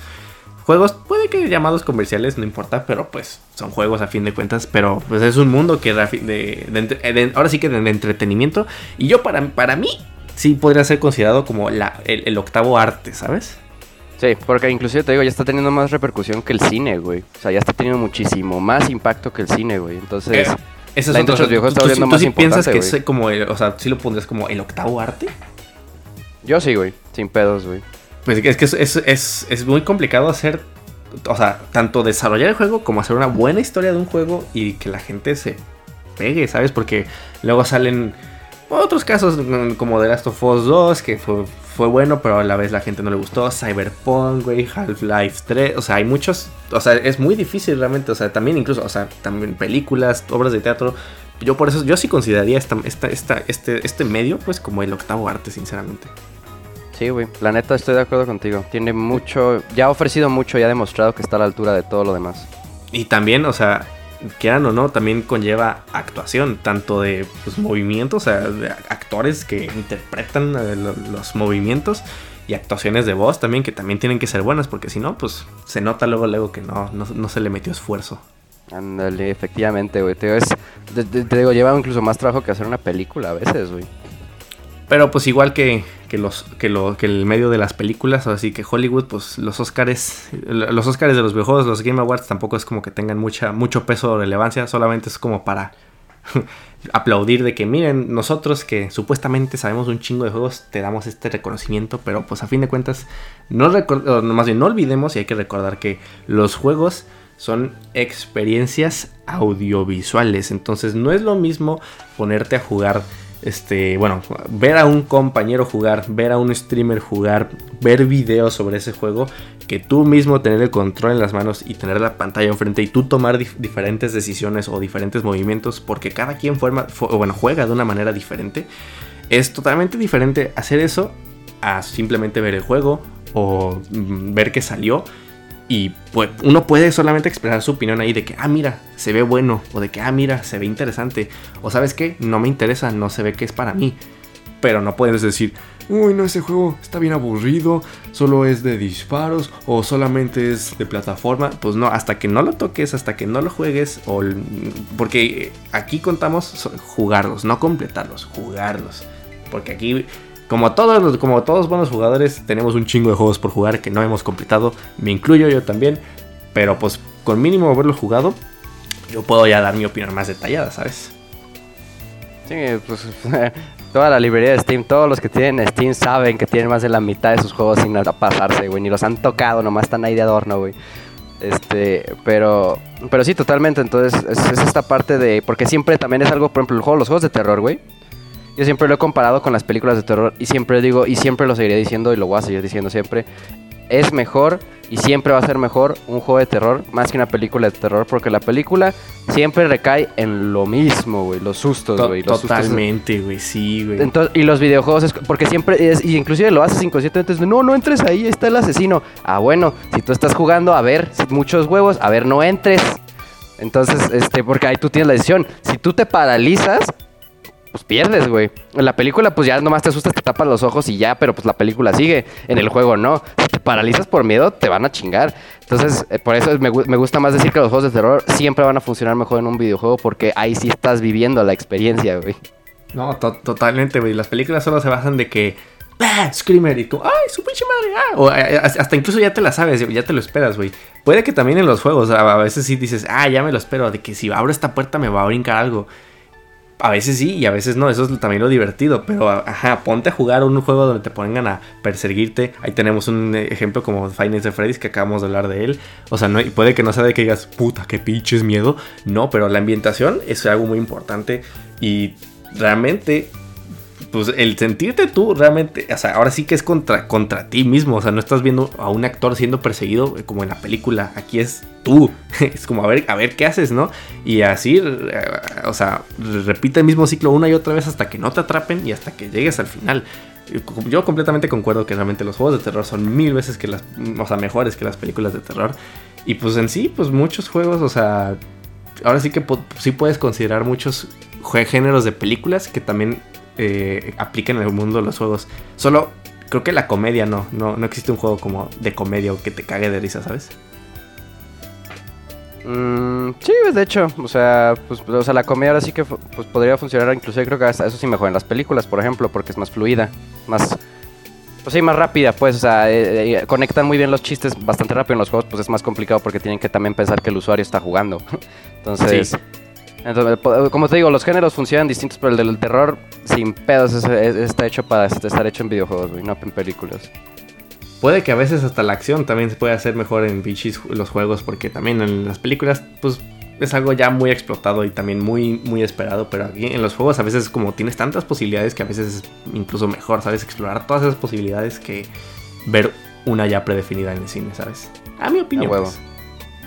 Juegos, puede que llamados comerciales, no importa, pero pues son juegos a fin de cuentas. Pero pues es un mundo que de, de- de entre- de- ahora sí que de, entretenimiento. Y yo para, para mí sí podría ser considerado como la, el, el octavo arte, ¿sabes? Sí, porque inclusive te digo, ya está teniendo más repercusión que el cine, güey. O sea, ya está teniendo muchísimo más impacto que el cine, güey. Entonces, Eh, Eso la industria de los videojuegos está ¿tú- volviendo tú más sí piensas importante, que güey. es como, el- o sea, sí lo pondrías como el octavo arte? yo sí, güey, sin pedos, güey. Pues es que es, es, es, muy complicado hacer o sea, tanto desarrollar el juego como hacer una buena historia de un juego y que la gente se pegue, ¿sabes? Porque luego salen otros casos mm, como The Last of Us 2, que fue, fue bueno, pero a la vez la gente no le gustó. Cyberpunk, güey, Half-Life 3. O sea, hay muchos. O sea, es muy difícil realmente. O sea, también incluso, o sea, también películas, obras de teatro. Yo por eso, yo sí consideraría esta, esta, esta, este, este medio, pues, como el octavo arte, sinceramente. Sí, güey. La neta estoy de acuerdo contigo. Tiene mucho. Ya ha ofrecido mucho y ha demostrado que está a la altura de todo lo demás. Y también, o sea, quieran o no, también conlleva actuación, tanto de pues, movimientos, o sea, de actores que interpretan eh, los movimientos y actuaciones de voz también, que también tienen que ser buenas, porque si no, pues se nota luego, luego que no, no, se le metió esfuerzo. Ándale, efectivamente, güey. Te, te, digo, lleva incluso más trabajo que hacer una película a veces, güey. Pero pues igual que, los, que, lo, que el medio de las películas, así que Hollywood, pues los Oscars, los Oscars de los videojuegos, los Game Awards tampoco es como que tengan mucha, mucho peso o relevancia, solamente es como para aplaudir de que miren, nosotros que supuestamente sabemos un chingo de juegos, te damos este reconocimiento, pero pues a fin de cuentas, no más bien no olvidemos y hay que recordar que los juegos son experiencias audiovisuales, entonces no es lo mismo ponerte a jugar este, bueno, ver a un compañero jugar, ver a un streamer jugar, ver videos sobre ese juego, que tú mismo tener el control en las manos y tener la pantalla enfrente y tú tomar diferentes decisiones o diferentes movimientos, porque cada quien forma, bueno, juega de una manera diferente. Es totalmente diferente hacer eso a simplemente ver el juego o mm, ver que salió y pues uno puede solamente expresar su opinión ahí de que, ah, mira, se ve bueno. O de que, ah, mira, se ve interesante. O sabes qué, no me interesa, no se ve que es para mí. Pero no puedes decir, uy, no, ese juego está bien aburrido, solo es de disparos o solamente es de plataforma. Pues no, hasta que no lo toques, hasta que no lo juegues, o, porque aquí contamos jugarlos, no completarlos, jugarlos. Porque aquí como todos, como todos buenos jugadores, tenemos un chingo de juegos por jugar que no hemos completado. Me incluyo yo también. Pero pues con mínimo haberlo jugado, yo puedo ya dar mi opinión más detallada, ¿sabes? Sí, pues toda la librería de Steam, todos los que tienen Steam saben que tienen más de la mitad de sus juegos sin pasarse, güey. Ni los han tocado, nomás están ahí de adorno, güey. Este, pero, pero sí, totalmente. Entonces, es, es, esta parte de. Porque siempre también es algo, por ejemplo, el juego, los juegos de terror, güey. Yo siempre lo he comparado con las películas de terror y siempre digo, y siempre lo seguiré diciendo y lo voy a seguir diciendo siempre, es mejor y siempre va a ser mejor un juego de terror más que una película de terror porque la película siempre recae en lo mismo, güey, los sustos, güey. Totalmente, güey, sí, güey. y los videojuegos es porque siempre es, y inclusive lo haces inconscientemente, no, no entres ahí, está el asesino. Ah, bueno, si tú estás jugando, a ver, muchos huevos, a ver, no entres. Entonces, este, porque ahí tú tienes la decisión. Si tú te paralizas, pues pierdes, güey. En la película, pues ya nomás te asustas, te tapas los ojos y ya, pero pues la película sigue. En el juego no. Si te paralizas por miedo, te van a chingar. Entonces, eh, por eso me, gusta más decir que los juegos de terror siempre van a funcionar mejor en un videojuego porque ahí sí estás viviendo la experiencia, güey. No, totalmente, güey. Las películas solo se basan de que. ¡Ah! Screamer y tú, ¡ay, su pinche madre! ¡Ah! O eh, hasta incluso ya te la sabes, ya te lo esperas, güey. Puede que también en los juegos, a veces sí dices, ah, ya me lo espero, de que si abro esta puerta me va a brincar algo a veces sí y a veces no, eso es también lo divertido, pero ajá, ponte a jugar un juego donde te pongan a perseguirte. Ahí tenemos un ejemplo como Finance de Freddy's que acabamos de hablar de él. O sea, no, puede que no sea de que digas, puta, qué pinches miedo. No, pero la ambientación es algo muy importante y realmente pues el sentirte tú realmente, o sea, ahora sí que es contra, contra ti mismo, o sea, no estás viendo a un actor siendo perseguido eh, como en la película, aquí es tú, es como a ver, a ver qué haces, ¿no? Y así, eh, o sea, repite el mismo ciclo una y otra vez hasta que no te atrapen y hasta que llegues al final. Yo completamente concuerdo que realmente los juegos de terror son mil veces que las, o sea, mejores que las películas de terror. Y pues en sí, pues muchos juegos, o sea, ahora sí que sí puedes considerar muchos géneros de películas que también eh, apliquen en el mundo de los juegos. Solo creo que la comedia no, no, no existe un juego como de comedia o que te cague de risa, ¿sabes? Mm, sí, de hecho, o sea, pues, o sea, la comedia ahora sí que pues, podría funcionar, incluso creo que hasta eso sí mejor en las películas, por ejemplo, porque es más fluida, más, pues sí, más rápida, pues, o sea, eh, eh, conectan muy bien los chistes bastante rápido en los juegos, pues es más complicado porque tienen que también pensar que el usuario está jugando. Entonces, entonces, como te digo, los géneros funcionan distintos, pero el del terror, sin pedos, está hecho para estar hecho en videojuegos, y no en películas. puede que a veces hasta la acción también se puede hacer mejor en pinches los juegos, porque también en las películas, pues es algo ya muy explotado y también muy, muy esperado, pero aquí en los juegos a veces como tienes tantas posibilidades que a veces es incluso mejor, ¿sabes? Explorar todas esas posibilidades que ver una ya predefinida en el cine, ¿sabes? A mi opinión. huevo. pues.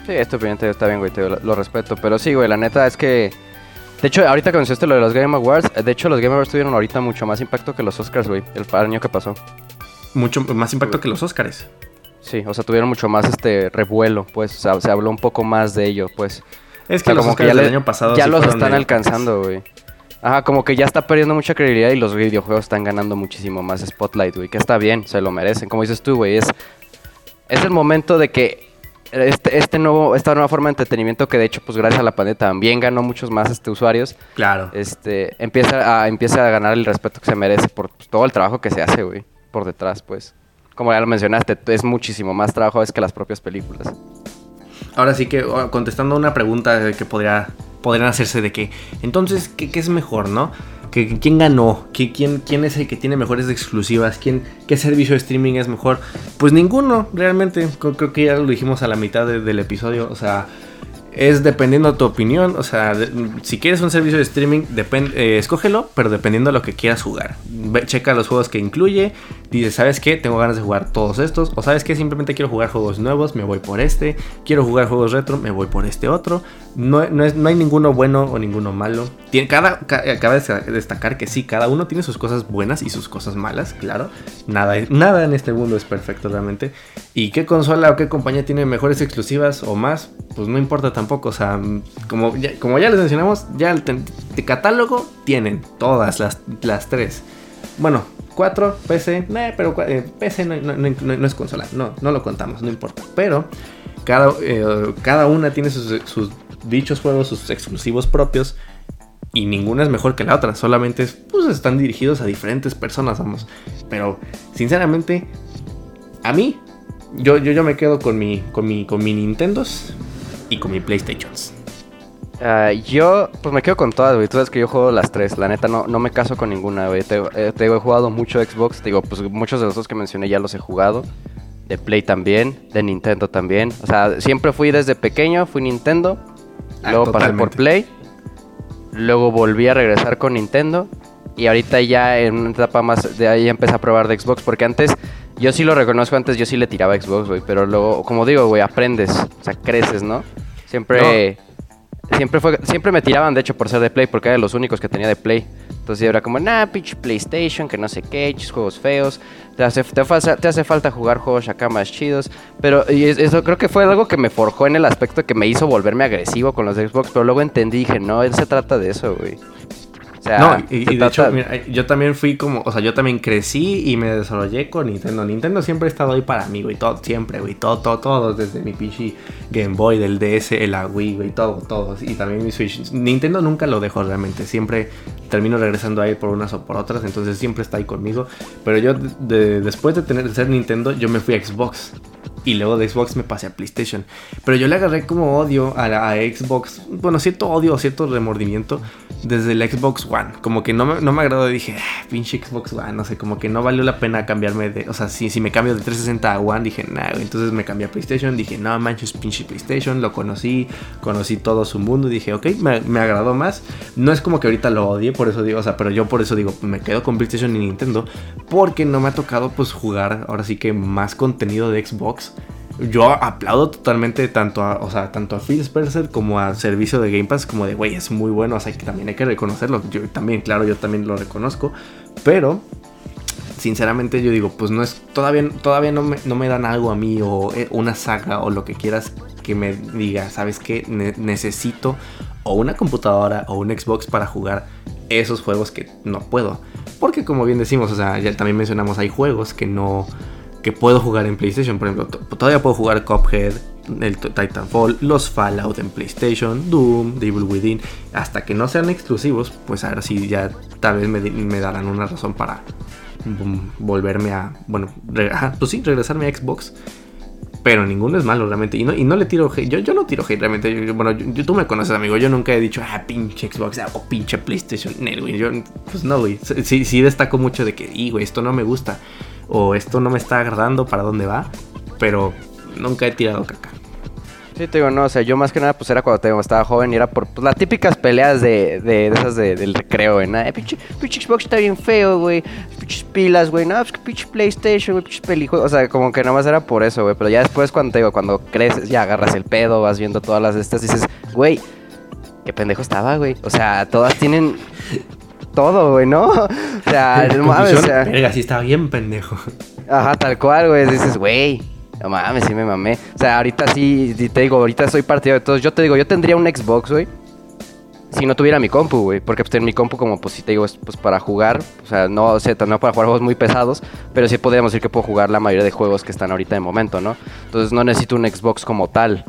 Sí, esta opinión te- está bien, güey, te lo, lo respeto. Pero sí, güey, la neta es que. De hecho, ahorita que mencionaste lo de los Game Awards, eh, de hecho, los Game Awards tuvieron ahorita mucho más impacto que los Oscars, güey, el año que pasó. Mucho más impacto que los Oscars. Sí, o sea, tuvieron mucho más este revuelo, pues, o sea, se habló un poco más de ello, pues. Es O que sea, los como que ya, del le- año pasado ya sí los están alcanzando, güey. Ajá, como que ya está perdiendo mucha credibilidad y los videojuegos están ganando muchísimo más spotlight, güey. Que está bien, se lo merecen. Como dices tú, güey, es, es el momento de que este, este nuevo, esta nueva forma de entretenimiento que de hecho, pues gracias a la pandemia también ganó muchos más este, usuarios, Claro. este, empieza, a, empieza a ganar el respeto que se merece por pues, todo el trabajo que se hace, güey, por detrás, pues. Como ya lo mencionaste, es muchísimo más trabajo es que las propias películas. Ahora sí que oh, contestando una pregunta que podría, podrían hacerse de que, entonces, ¿qué, qué es mejor, no? ¿Que, ¿Quién ganó? ¿Qué- quién, ¿Quién es el que tiene mejores exclusivas? ¿Quién, ¿Qué servicio de streaming es mejor? Pues ninguno, realmente. Creo, que ya lo dijimos a la mitad de- del episodio. O sea, es dependiendo de tu opinión. O sea, si quieres un servicio de streaming, depen- eh, escógelo, pero dependiendo de lo que quieras jugar. Ve- checa los juegos que incluye. Dices, ¿sabes qué? Tengo ganas de jugar todos estos. O ¿sabes qué? Simplemente quiero jugar juegos nuevos, me voy por este. Quiero jugar juegos retro, me voy por este otro. No, no, no hay ninguno bueno o ninguno malo. Tiene, cada, ca- acaba de destacar que sí, cada uno tiene sus cosas buenas y sus cosas malas, claro. Nada, nada en este mundo es perfecto realmente. ¿Y qué consola o qué compañía tiene mejores exclusivas o más? Pues no importa tampoco. O sea, como ya, como ya les mencionamos, ya el de catálogo tienen todas las, las tres. Bueno, 4, PC, pero eh, PC no, es consola, no, no lo contamos, no importa. Pero cada, eh, cada una tiene sus, sus dichos juegos, sus exclusivos propios. Y ninguna es mejor que la otra, solamente es, pues están dirigidos a diferentes personas, vamos. Pero, sinceramente, a mí, yo, yo, yo me quedo con mi, con mi, con mi Nintendos y con mi PlayStations. Ah, yo, pues me quedo con todas, güey. Tú sabes que yo juego las tres. La neta, no, no me caso con ninguna, güey. Te, eh, te digo, he jugado mucho Xbox. Te digo, pues muchos de los dos que mencioné ya los he jugado. De Play también, de Nintendo también. O sea, siempre fui desde pequeño, fui Nintendo. Ah, Luego pasé por. Play. Luego volví a regresar con Nintendo. Y ahorita ya en una etapa más de ahí empecé a probar de Xbox. Porque antes, yo sí lo reconozco, antes yo sí le tiraba a Xbox, güey. Pero luego, como digo, güey, aprendes. O sea, creces, ¿no? Siempre... Siempre fue, siempre me tiraban, de hecho, por ser de Play, porque era de los únicos que tenía de Play. Entonces era como, nah, pinche PlayStation, que no sé qué, juegos feos. Te hace, te, hace falta jugar juegos acá más chidos. Pero y es- eso creo que fue algo que me forjó en el aspecto que me hizo volverme agresivo con los Xbox. Pero luego entendí, dije, no, él se trata de eso, güey. O sea, No, y, de hecho, mira, yo también fui como, o sea, yo también crecí y me desarrollé con Nintendo. Nintendo siempre ha estado ahí para mí, güey, todo, siempre, güey, todo, todo, todo, desde mi pinche Game Boy, del DS, el Wii, güey, todo, todo. Y también mi Switch. Nintendo nunca lo dejo realmente, siempre termino regresando ahí por unas o por otras, entonces siempre está ahí conmigo. Pero yo, de- de- después de tener de ser Nintendo, yo me fui a Xbox. Y luego de Xbox me pasé a PlayStation. Pero yo le agarré como odio a, Xbox. Bueno, cierto odio, cierto remordimiento desde el Xbox One. Como que no me, no me agradó. Dije, "Ah, pinche Xbox One. No sé, como que no valió la pena cambiarme de. O sea, si, si me cambio de 360 a One, dije, nah. Entonces me cambié a PlayStation. Dije, no manches, pinche PlayStation. Lo conocí, conocí todo su mundo. Dije, ok, me, me agradó más. No es como que ahorita lo odie, por eso digo, o sea, pero yo por eso digo, me quedo con PlayStation y Nintendo. Porque no me ha tocado, pues, jugar ahora sí que más contenido de Xbox. Yo aplaudo totalmente tanto a, o sea, tanto a Phil Spencer como al servicio de Game Pass, como de, güey, es muy bueno, o sea, que también hay que reconocerlo. Yo también, claro, yo también lo reconozco, pero sinceramente yo digo, pues no es, todavía, todavía no, me, no me dan algo a mí o eh, una saga o lo que quieras que me diga, ¿sabes qué? Ne- necesito o una computadora o un Xbox para jugar esos juegos que no puedo. Porque como bien decimos, o sea, ya también mencionamos, hay juegos que no que puedo jugar en PlayStation. Por ejemplo, to- todavía puedo jugar Cuphead, el Titanfall, los Fallout en PlayStation, Doom, Devil Within. Hasta que no sean exclusivos, pues ahora sí ya tal vez me, darán una razón para mm, volverme a. Bueno, pues sí, regresarme a Xbox. Pero ninguno es malo realmente. Y no, y no le tiro hate. Yo, yo no tiro hate realmente. Bueno, yo- tú me conoces, amigo. Yo nunca he dicho, ah, pinche Xbox ah, o pinche PlayStation. Pues no, güey. Sí, sí destaco mucho de que, y, güey, esto no me gusta. O esto no me está agradando para dónde va, pero nunca he tirado caca. Sí, te digo, no, o sea, yo más que nada, pues era cuando estaba joven y era por pues, las típicas peleas de, de, esas de, del recreo, güey. ¿no? Eh, pinche, pinche Xbox está bien feo, güey. Pinches pilas, güey. No, pinche PlayStation, güey. Pelijuegos. O sea, como que nada más era por eso, güey. Pero ya después, cuando te digo, cuando creces, ya agarras el pedo, vas viendo todas las estas, dices, güey, qué pendejo estaba, güey. O sea, todas tienen todo, güey, ¿no? O sea, no mames, o sea. Verga, sí estaba bien pendejo. Ajá, tal cual, güey. Dices, güey, no mames, sí me mamé. O sea, ahorita sí, te digo, ahorita soy partido de todos. Yo te digo, yo tendría un Xbox, güey. Si no tuviera mi compu, güey. Porque pues en mi compu, como pues si te digo, es pues para jugar. O sea, no sé, no para jugar juegos muy pesados. Pero sí podríamos decir que puedo jugar la mayoría de juegos que están ahorita de momento, ¿no? Entonces no necesito un Xbox como tal.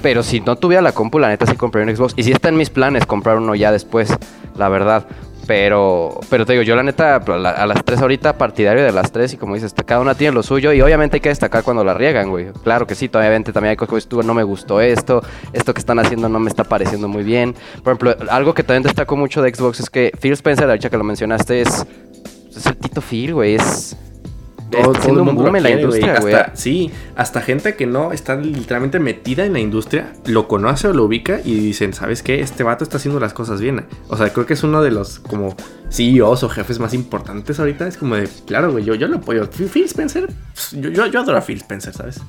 Pero si no tuviera la compu, la neta sí compraría un Xbox. Y sí está en mis planes comprar uno ya después, la verdad. Pero, pero te digo, yo la neta, a, la- a las 3 ahorita, partidario de las 3, y como dices, cada una tiene lo suyo, y obviamente hay que destacar cuando la riegan, güey. Claro que sí, obviamente también hay cosas que no me gustó esto, esto que están haciendo no me está pareciendo muy bien. Por ejemplo, algo que también destaco mucho de Xbox es que Phil Spencer, ahorita que lo mencionaste, es, es el Tito Phil, güey, es... Todo, todo el un mundo boom lo en la quiere, industria, güey. Hasta- Sí, hasta gente que no está literalmente metida en la industria lo conoce o lo ubica y dicen, ¿sabes qué? Este vato está haciendo las cosas bien. O sea, creo que es uno de los como CEOs o jefes más importantes ahorita. Es como de, claro, güey, yo, yo lo apoyo. Phil Spencer, pues, yo, yo, yo adoro a Phil Spencer, ¿sabes?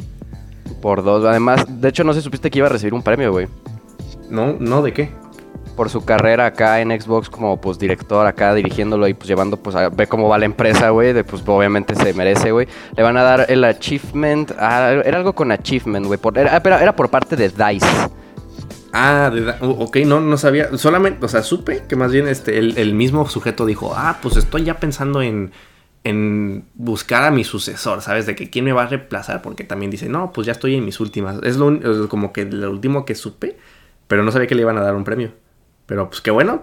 Por dos, además, de hecho no sé si supiste que iba a recibir un premio, güey. No, no, ¿de qué? Por su carrera acá en Xbox como pues director acá dirigiéndolo y pues llevando pues a ver cómo va la empresa, güey, de pues obviamente se merece, güey. Le van a dar el achievement, ah, era algo con achievement, güey, era, era, por parte de DICE. Ah, de oh, ok, no, no sabía. Solamente, o sea, supe que más bien este, el, mismo sujeto dijo, ah, pues estoy ya pensando en, en buscar a mi sucesor, ¿sabes? De que quién me va a reemplazar, porque también dice, no, pues ya estoy en mis últimas. Es lo, es como que lo último que supe, pero no sabía que le iban a dar un premio. Pero pues qué bueno,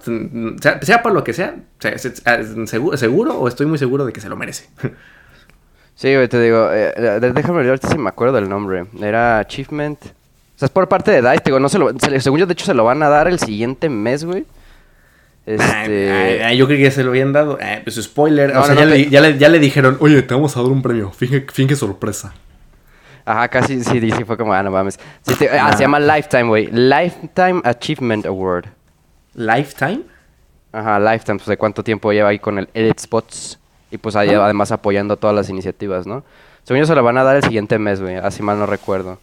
sea, sea por lo que sea, sea, se- se- seguro, seguro o estoy muy seguro de que se lo merece. Sí, güey, te digo, eh, déjame ver si me acuerdo del nombre. Era achievement. O sea, es por parte de DICE, digo, no se lo, se le- según yo de hecho se lo van a dar el siguiente mes, güey. Este... Ay, ay, yo creí que se lo habían dado. Eh, pues spoiler. No, o sea, no, ya, no, le, te- ya, le, ya le dijeron, oye, te vamos a dar un premio. Finge, finge sorpresa. Ajá, casi, sí, sí, fue como, ah, no mames. Sí, te- ah, se llama Lifetime, güey. Lifetime Achievement Award. Lifetime. Ajá, Lifetime, pues de cuánto tiempo lleva ahí con el Edit Spots. Y pues ahí, además apoyando todas las iniciativas, ¿no? Según yo se lo van a dar el siguiente mes, güey. Así mal no recuerdo.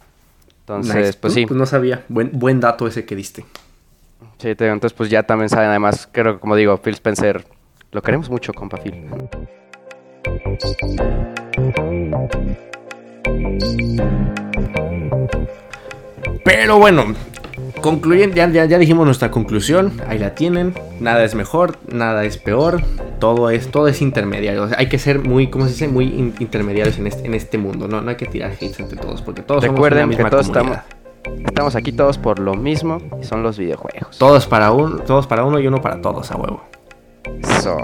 Entonces, Nice. pues Uh, sí. Pues no sabía. Buen, buen dato ese que diste. Sí, te digo, entonces pues ya también saben, además, creo que como digo, Phil Spencer, lo queremos mucho, compa Phil. Pero bueno, concluyendo, ya, ya, ya dijimos nuestra conclusión. Ahí la tienen. Nada es mejor, nada es peor. Todo es, todo es intermediario. O sea, hay que ser muy, ¿cómo se dice? Muy in- intermediarios en este, en este mundo. No, no hay que tirar hates entre todos. Porque todos Recuerden somos que misma todos comunidad. Estamos aquí todos por lo mismo, y son los videojuegos. Todos para, uno, todos para uno y uno para todos, a huevo. Eso.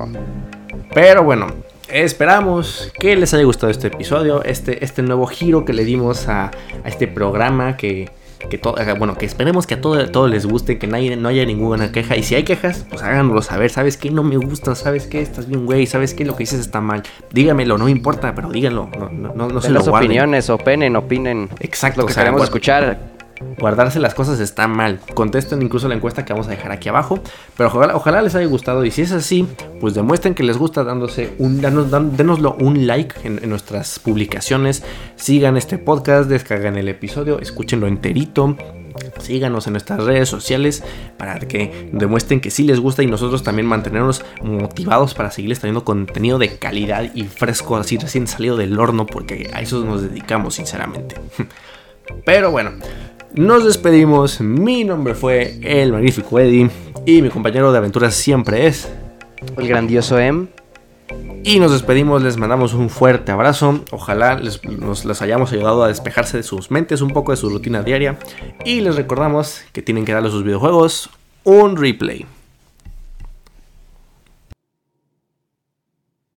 Pero bueno, esperamos que les haya gustado este episodio, este, este nuevo giro que le dimos a, a este programa que, que to- eh, bueno, que esperemos que a todo- todos les guste, que nadie, no haya ninguna queja. Y si hay quejas, pues háganlo saber. ¿Sabes qué? No me gusta. ¿Sabes qué? Estás bien, güey. ¿Sabes qué? Lo que dices está mal. Dígamelo, no me importa, pero díganlo. No, no, no, no se lo las guarden. opiniones, opinen, opinen. Exacto, Lo que o sea, queremos escuchar. Guardarse las cosas está mal. Contesten incluso la encuesta que vamos a dejar aquí abajo. Pero ojalá, les haya gustado. Y si es así, pues demuestren que les gusta dándose un, denoslo un like en, en nuestras publicaciones. Sigan este podcast, descarguen el episodio, escúchenlo enterito. Síganos en nuestras redes sociales para que demuestren que sí les gusta y nosotros también mantenernos motivados para seguirles trayendo contenido de calidad y fresco, así recién salido del horno, porque a eso nos dedicamos, sinceramente. Pero bueno, nos despedimos. Mi nombre fue el magnífico Eddie y mi compañero de aventuras siempre es. El grandioso M. Y nos despedimos, les mandamos un fuerte abrazo. Ojalá les, nos les hayamos ayudado a despejarse de sus mentes, un poco de su rutina diaria. Y les recordamos que tienen que darle a sus videojuegos un replay.